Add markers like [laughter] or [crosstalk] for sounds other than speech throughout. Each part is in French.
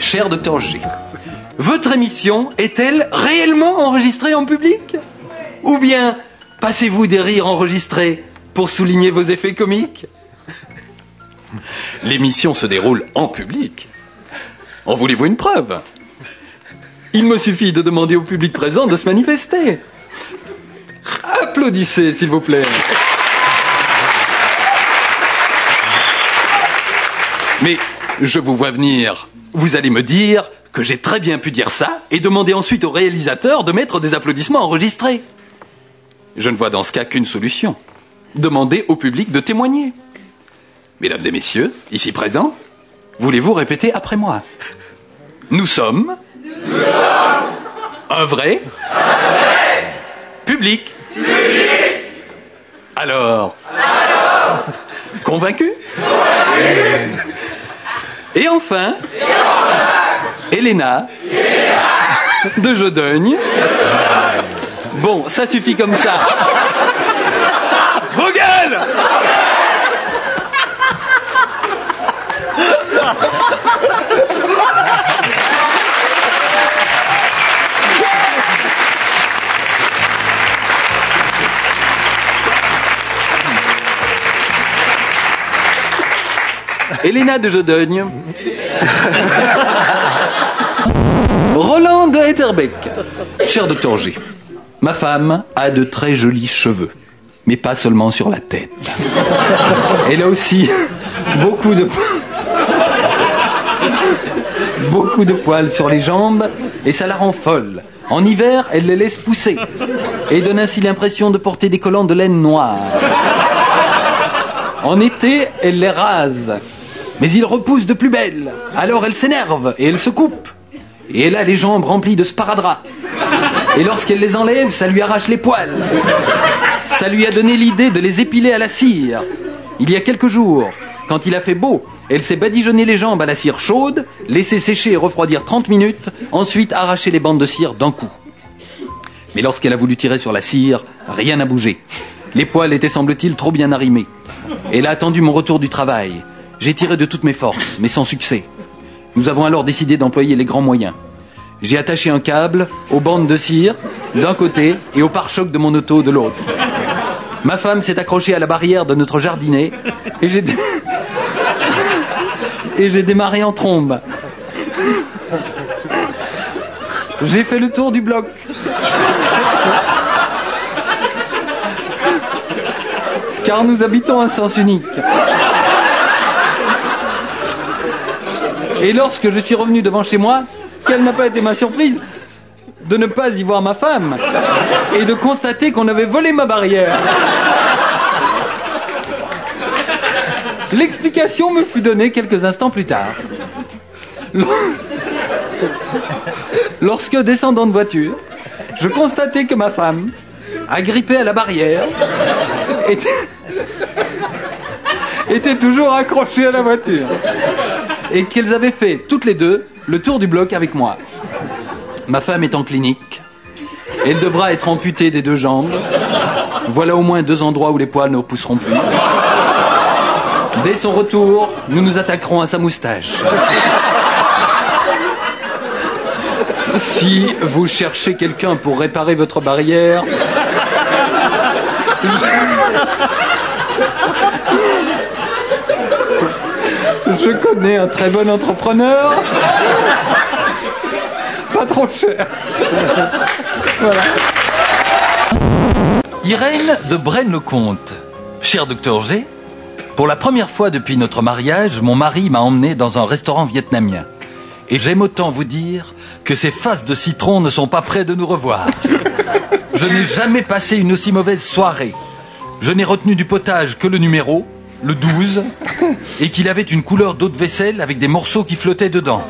Cher docteur G, votre émission est-elle réellement enregistrée en public? Ou bien passez-vous des rires enregistrés pour souligner vos effets comiques? L'émission se déroule en public. En voulez-vous une preuve? Il me suffit de demander au public présent de se manifester. Applaudissez, s'il vous plaît. Mais je vous vois venir. Vous allez me dire que j'ai très bien pu dire ça et demander ensuite au réalisateur de mettre des applaudissements enregistrés. Je ne vois dans ce cas qu'une solution. Demander au public de témoigner. Mesdames et messieurs, ici présents, voulez-vous répéter après moi? Nous sommes, un vrai, public. Alors, [laughs] convaincu Et enfin, Elena, de Jodogne. Bon, ça suffit comme ça. Vos Elena de Jodogne. [laughs] Roland Etterbeck. Cher docteur G, ma femme a de très jolis cheveux, mais pas seulement sur la tête. Elle a aussi beaucoup de beaucoup de poils sur les jambes et ça la rend folle. En hiver, elle les laisse pousser et donne ainsi l'impression de porter des collants de laine noire. En été, elle les rase, mais ils repoussent de plus belle. Alors elle s'énerve et elle se coupe. Et elle a les jambes remplies de sparadrap. Et lorsqu'elle les enlève, ça lui arrache les poils. Ça lui a donné l'idée de les épiler à la cire. Il y a quelques jours, quand il a fait beau, elle s'est badigeonné les jambes à la cire chaude, laissé sécher et refroidir 30 minutes, ensuite arraché les bandes de cire d'un coup. Mais lorsqu'elle a voulu tirer sur la cire, rien n'a bougé. Les poils étaient, semble-t-il, trop bien arrimés. Elle a attendu mon retour du travail. J'ai tiré de toutes mes forces, mais sans succès. Nous avons alors décidé d'employer les grands moyens. J'ai attaché un câble aux bandes de cire d'un côté et au pare-choc de mon auto de l'autre. Ma femme s'est accrochée à la barrière de notre jardinet et j'ai [laughs] et j'ai démarré en trombe. J'ai fait le tour du bloc. Car nous habitons un sens unique. Et lorsque je suis revenu devant chez moi, quelle n'a pas été ma surprise de ne pas y voir ma femme et de constater qu'on avait volé ma barrière. L'explication me fut donnée quelques instants plus tard. Lorsque, descendant de voiture, je constatais que ma femme, agrippée à la barrière, était, était toujours accrochée à la voiture. Et qu'elles avaient fait, toutes les deux, le tour du bloc avec moi. Ma femme est en clinique. Elle devra être amputée des deux jambes. Voilà au moins deux endroits où les poils ne pousseront plus. Dès son retour, nous nous attaquerons à sa moustache. Si vous cherchez quelqu'un pour réparer votre barrière. Je connais un très bon entrepreneur. Pas trop cher. Voilà. Irène de Braine-le-Comte. Cher docteur G, pour la première fois depuis notre mariage, mon mari m'a emmené dans un restaurant vietnamien. Et j'aime autant vous dire que ces faces de citron ne sont pas près de nous revoir. Je n'ai jamais passé une aussi mauvaise soirée. Je n'ai retenu du potage que le numéro, le 12, [laughs] et qu'il avait une couleur d'eau de vaisselle avec des morceaux qui flottaient dedans.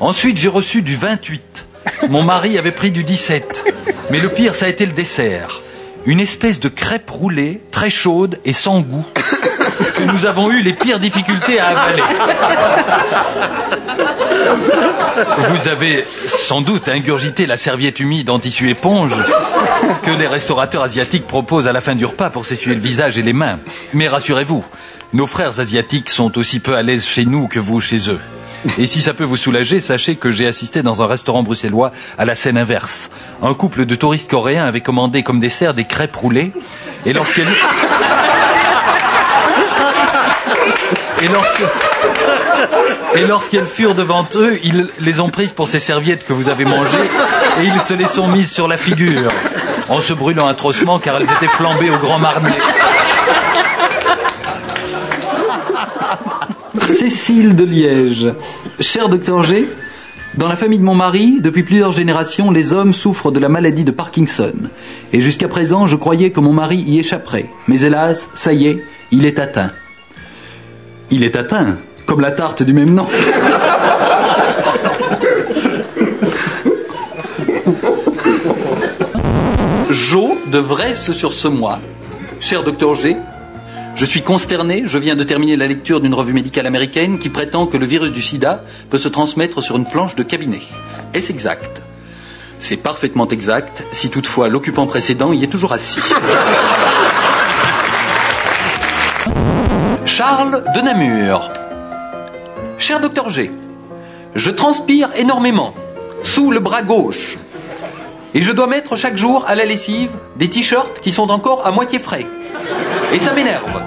Ensuite, j'ai reçu du 28. Mon mari avait pris du 17. Mais le pire, ça a été le dessert. Une espèce de crêpe roulée, très chaude et sans goût, nous avons eu les pires difficultés à avaler. Vous avez sans doute ingurgité la serviette humide en tissu éponge que les restaurateurs asiatiques proposent à la fin du repas pour s'essuyer le visage et les mains. Mais rassurez-vous, nos frères asiatiques sont aussi peu à l'aise chez nous que vous chez eux. Et si ça peut vous soulager, sachez que j'ai assisté dans un restaurant bruxellois à la scène inverse. Un couple de touristes coréens avait commandé comme dessert des crêpes roulées. Et lorsqu'elle... Et lorsque... Et lorsqu'elles furent devant eux, ils les ont prises pour ces serviettes que vous avez mangées et ils se les sont mises sur la figure en se brûlant atrocement car elles étaient flambées au grand marnier. Cécile de Liège. Cher docteur G, dans la famille de mon mari, depuis plusieurs générations, les hommes souffrent de la maladie de Parkinson. Et jusqu'à présent, je croyais que mon mari y échapperait. Mais hélas, ça y est, il est atteint. Il est atteint, comme la tarte du même nom. Jo devrait se sur ce mois. Cher docteur G, je suis consterné, je viens de terminer la lecture d'une revue médicale américaine qui prétend que le virus du sida peut se transmettre sur une planche de cabinet. Est-ce exact? C'est parfaitement exact, si toutefois l'occupant précédent y est toujours assis. Charles de Namur. Cher docteur G, je transpire énormément, sous le bras gauche. Et je dois mettre chaque jour à la lessive des t-shirts qui sont encore à moitié frais. Et ça m'énerve.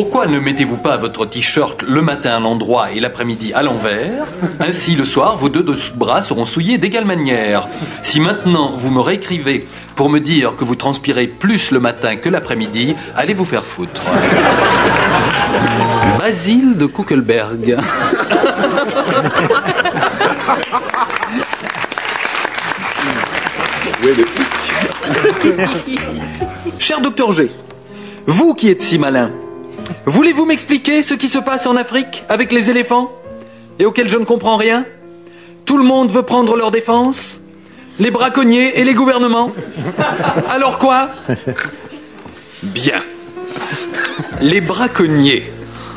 Pourquoi ne mettez-vous pas votre t-shirt le matin à l'endroit et l'après-midi à l'envers? Ainsi, le soir, vos deux bras seront souillés d'égale manière. Si maintenant vous me réécrivez pour me dire que vous transpirez plus le matin que l'après-midi, allez vous faire foutre. [laughs] Basile de Kuckelberg. [laughs] Cher docteur G, vous qui êtes si malin, voulez-vous m'expliquer ce qui se passe en Afrique avec les éléphants et auquel je ne comprends rien? Tout le monde veut prendre leur défense Les braconniers et les gouvernements [laughs] Alors quoi? Bien. Les braconniers,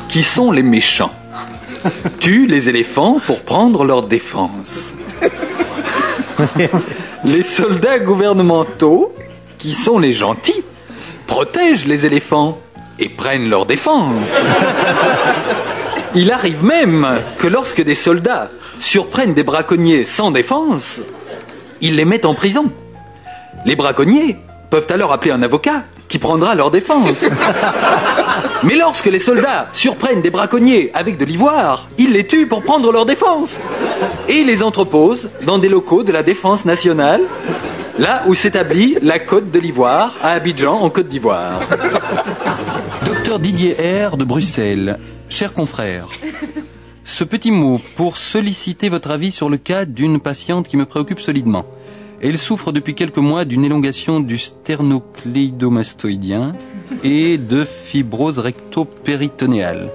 qui sont les méchants, tuent les éléphants pour prendre leur défense. [laughs] Les soldats gouvernementaux, qui sont les gentils, protègent les éléphants et prennent leur défense. [laughs] Il arrive même que lorsque des soldats surprennent des braconniers sans défense, ils les mettent en prison. Les braconniers peuvent alors appeler un avocat qui prendra leur défense. [laughs] Mais lorsque les soldats surprennent des braconniers avec de l'ivoire, ils les tuent pour prendre leur défense. Et les entreposent dans des locaux de la défense nationale, là où s'établit la côte de l'ivoire, à Abidjan, en Côte d'Ivoire. [laughs] Docteur Didier R. de Bruxelles, cher confrère, ce petit mot pour solliciter votre avis sur le cas d'une patiente qui me préoccupe solidement. Elle souffre depuis quelques mois d'une élongation du sternocleidomastoïdien et de fibrose recto-péritonéale.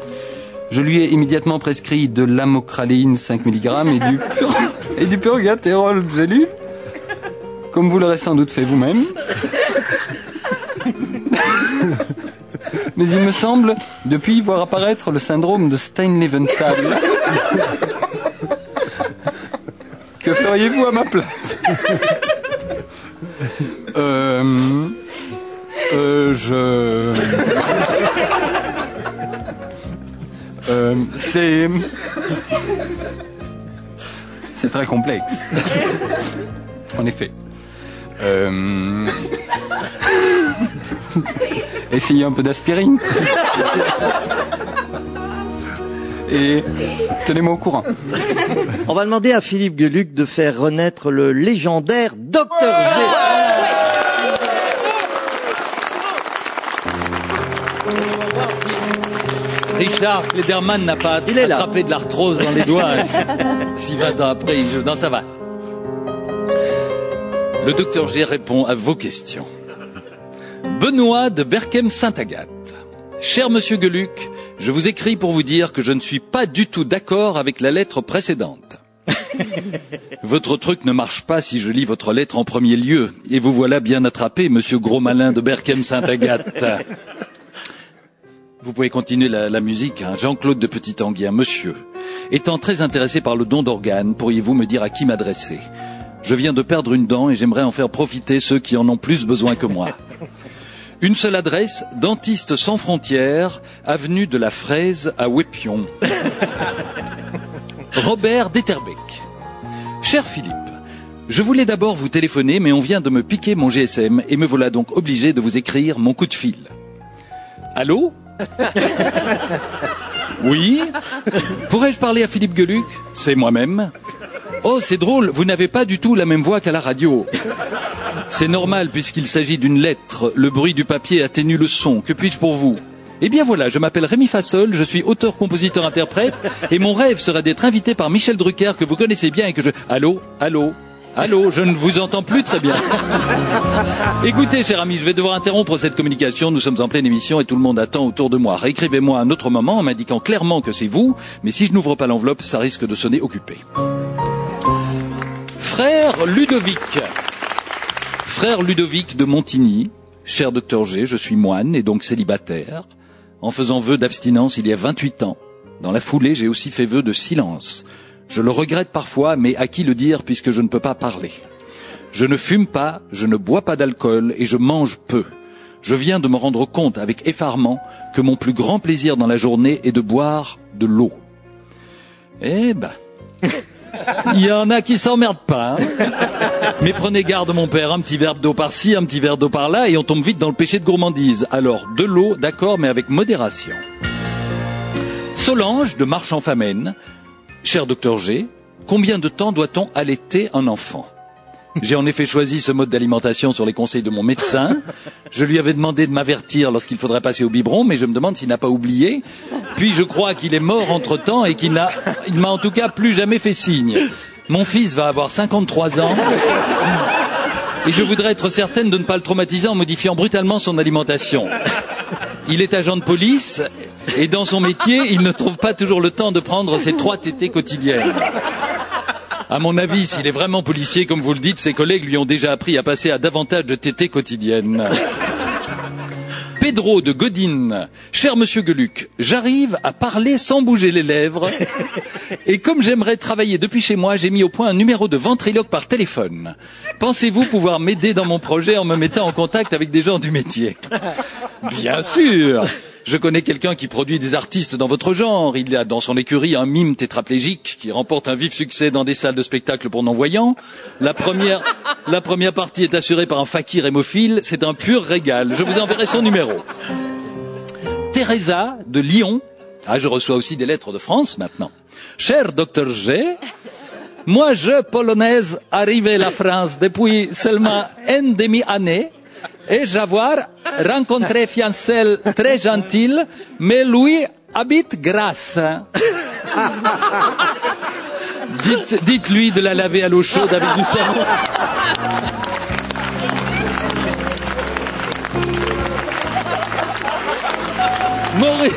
Je lui ai immédiatement prescrit de l'amocraléine 5 mg et du, pur... [laughs] et du purgatérol, vous Comme vous l'aurez sans doute fait vous-même. Mais il me semble, depuis, voir apparaître le syndrome de Stein-Leventhal. Que feriez-vous à ma place? Euh, euh, Je... Euh, c'est... C'est très complexe. En effet. Euh... [laughs] Essayez un peu d'aspirine. Et tenez-moi au courant. On va demander à Philippe Gueluc de faire renaître le légendaire Docteur G. Richard Klederman n'a pas Il est là. attrapé de l'arthrose dans les doigts. S'il va dans- après, il- non, ça va. Le docteur G répond à vos questions. Benoît de Berkem-Saint-Agathe. Cher monsieur Geluc, je vous écris pour vous dire que je ne suis pas du tout d'accord avec la lettre précédente. [laughs] Votre truc ne marche pas si je lis votre lettre en premier lieu, et vous voilà bien attrapé, monsieur gros malin de Berkem-Saint-Agathe. Vous pouvez continuer la, la musique. hein. Jean-Claude de Petit-Anguien, monsieur. Étant très intéressé par le don d'organes, pourriez-vous me dire à qui m'adresser? Je viens de perdre une dent et j'aimerais en faire profiter ceux qui en ont plus besoin que moi. Une seule adresse, Dentiste sans frontières, avenue de la Fraise à Wépion. [laughs] Robert Deterbeck. Cher Philippe, je voulais d'abord vous téléphoner, mais on vient de me piquer mon GSM et me voilà donc obligé de vous écrire mon coup de fil. Allô? [laughs] Oui? Pourrais-je parler à Philippe Geluc C'est moi-même. Oh, c'est drôle, vous n'avez pas du tout la même voix qu'à la radio. C'est normal puisqu'il s'agit d'une lettre. Le bruit du papier atténue le son. Que puis-je pour vous? Eh bien voilà, je m'appelle Rémi Fassol, je suis auteur, compositeur, interprète, et mon rêve serait d'être invité par Michel Drucker que vous connaissez bien et que je... Allô? Allô? Allô, je ne vous entends plus très bien. [laughs] Écoutez, cher ami, je vais devoir interrompre cette communication. Nous sommes en pleine émission et tout le monde attend autour de moi. Réécrivez-moi à un autre moment en m'indiquant clairement que c'est vous, mais si je n'ouvre pas l'enveloppe, ça risque de sonner occupé. Frère Ludovic. Frère Ludovic de Montigny. Cher docteur G, je suis moine et donc célibataire. En faisant vœu d'abstinence il y a 28 ans. Dans la foulée, j'ai aussi fait vœu de silence. Je le regrette parfois, mais à qui le dire puisque je ne peux pas parler Je ne fume pas, je ne bois pas d'alcool et je mange peu. Je viens de me rendre compte avec effarement que mon plus grand plaisir dans la journée est de boire de l'eau. Eh ben, il y en a qui s'emmerdent pas. hein. Mais prenez garde, mon père, un petit verre d'eau par-ci, un petit verre d'eau par-là, et on tombe vite dans le péché de gourmandise. Alors, de l'eau, d'accord, mais avec modération. Solange de Marchand-Famenne, cher docteur G, combien de temps doit-on allaiter un enfant? J'ai en effet choisi ce mode d'alimentation sur les conseils de mon médecin. Je lui avais demandé de m'avertir lorsqu'il faudrait passer au biberon, mais je me demande s'il n'a pas oublié. Puis je crois qu'il est mort entre-temps et qu'il n'a, il m'a en tout cas plus jamais fait signe. Mon fils va avoir 53 ans. Et je voudrais être certaine de ne pas le traumatiser en modifiant brutalement son alimentation. Il est agent de police et dans son métier, il ne trouve pas toujours le temps de prendre ses trois tétés quotidiennes. À mon avis, s'il est vraiment policier, comme vous le dites, ses collègues lui ont déjà appris à passer à davantage de tétés quotidiennes. Pedro de Godine, cher monsieur Geluc, j'arrive à parler sans bouger les lèvres. Et comme j'aimerais travailler depuis chez moi, j'ai mis au point un numéro de ventriloque par téléphone. Pensez-vous pouvoir m'aider dans mon projet en me mettant en contact avec des gens du métier? Bien sûr je connais quelqu'un qui produit des artistes dans votre genre. Il a dans son écurie un mime tétraplégique qui remporte un vif succès dans des salles de spectacle pour non-voyants. La première, [laughs] la première partie est assurée par un fakir hémophile. C'est un pur régal. Je vous enverrai son numéro. Teresa de Lyon. Ah, je reçois aussi des lettres de France maintenant. Cher docteur G, moi, je, polonaise, arrivé à la France depuis seulement une demi-année, et j'avoir rencontré fiancelle très gentille, mais lui habite Grasse. Dites, dites-lui de la laver à l'eau chaude avec du savon. Maurice,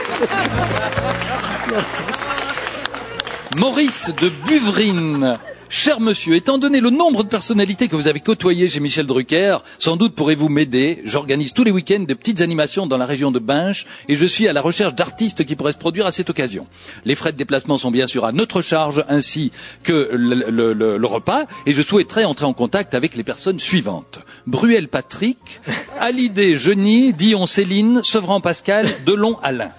Maurice de Buvrine. Cher monsieur, étant donné le nombre de personnalités que vous avez côtoyées chez Michel Drucker, sans doute pourrez-vous m'aider. J'organise tous les week-ends de petites animations dans la région de Binche et je suis à la recherche d'artistes qui pourraient se produire à cette occasion. Les frais de déplacement sont bien sûr à notre charge ainsi que le, le- le- le repas et je souhaiterais entrer en contact avec les personnes suivantes. Bruel Patrick, [laughs] Hallyday Geny, Dion Céline, Sevran Pascal, Delon Alain.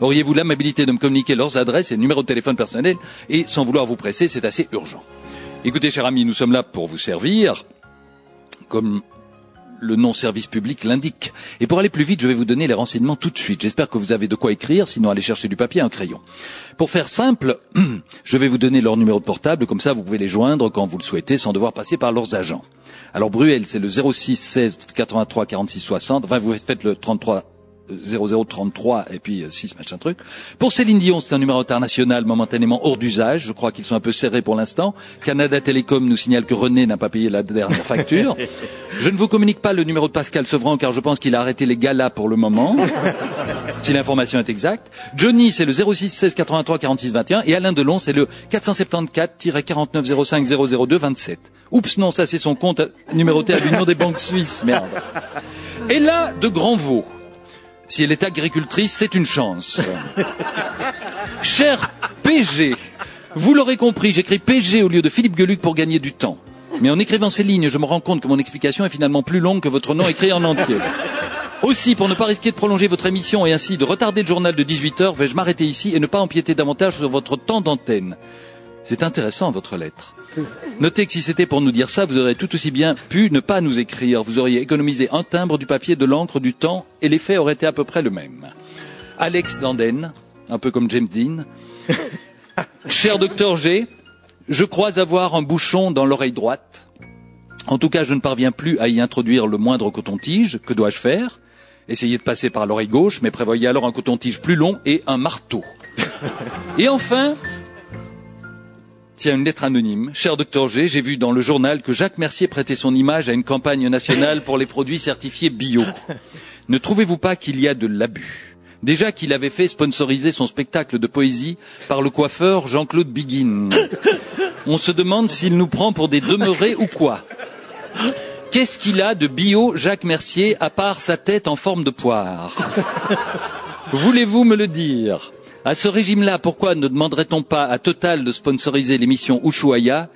Auriez-vous l'amabilité de me communiquer leurs adresses et numéros de téléphone personnels et sans vouloir vous presser, c'est assez urgent. Écoutez, cher ami, nous sommes là pour vous servir, comme le non-service public l'indique. Et pour aller plus vite, je vais vous donner les renseignements tout de suite. J'espère que vous avez de quoi écrire, sinon allez chercher du papier et un crayon. Pour faire simple, [clears throat] je vais vous donner leur numéro de portable, comme ça vous pouvez les joindre quand vous le souhaitez sans devoir passer par leurs agents. Alors Bruel, c'est le 06 16 83 46 60. Enfin, vous faites le 33 0033 et puis euh, 6 machin truc. Pour Céline Dion, c'est un numéro international momentanément hors d'usage. Je crois qu'ils sont un peu serrés pour l'instant. Canada Télécom nous signale que René n'a pas payé la dernière facture. [laughs] Je ne vous communique pas le numéro de Pascal Sevran car je pense qu'il a arrêté les galas pour le moment. [laughs] si l'information est exacte. Johnny, c'est le 06 16 83 46 21 et Alain Delon, c'est le 474-49 05 002 27. Oups, non, ça c'est son compte numéroté à l'Union des banques suisses. Merde. Et là, de Grandvaux. Si elle est agricultrice, c'est une chance. [laughs] Cher PG, vous l'aurez compris, j'écris PG au lieu de Philippe Geluc pour gagner du temps. Mais en écrivant ces lignes, je me rends compte que mon explication est finalement plus longue que votre nom écrit en entier. Aussi, pour ne pas risquer de prolonger votre émission et ainsi de retarder le journal de 18 heures, vais-je m'arrêter ici et ne pas empiéter davantage sur votre temps d'antenne? C'est intéressant, votre lettre. Notez que si c'était pour nous dire ça, vous auriez tout aussi bien pu ne pas nous écrire. Vous auriez économisé un timbre, du papier, de l'encre, du temps, et l'effet aurait été à peu près le même. Alex Danden, un peu comme James Dean. [laughs] Cher docteur G, je crois avoir un bouchon dans l'oreille droite. En tout cas, je ne parviens plus à y introduire le moindre coton-tige. Que dois-je faire? Essayez de passer par l'oreille gauche, mais prévoyez alors un coton-tige plus long et un marteau. [laughs] Et enfin, tiens, une lettre anonyme. Cher docteur G, j'ai vu dans le journal que Jacques Mercier prêtait son image à une campagne nationale pour les produits certifiés bio. [laughs] Ne trouvez-vous pas qu'il y a de l'abus? Déjà qu'il avait fait sponsoriser son spectacle de poésie par le coiffeur Jean-Claude Biguin. [laughs] On se demande s'il nous prend pour des demeurés ou quoi. Qu'est-ce qu'il a de bio Jacques Mercier à part sa tête en forme de poire? [laughs] Voulez-vous me le dire? À ce régime-là, pourquoi ne demanderait-on pas à Total de sponsoriser l'émission Ushuaïa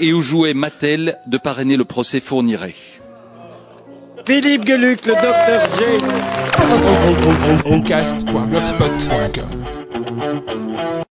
et où jouait Mattel de parrainer le procès Fourniret? Philippe Geluc, le docteur G. Oncast.blogspot.com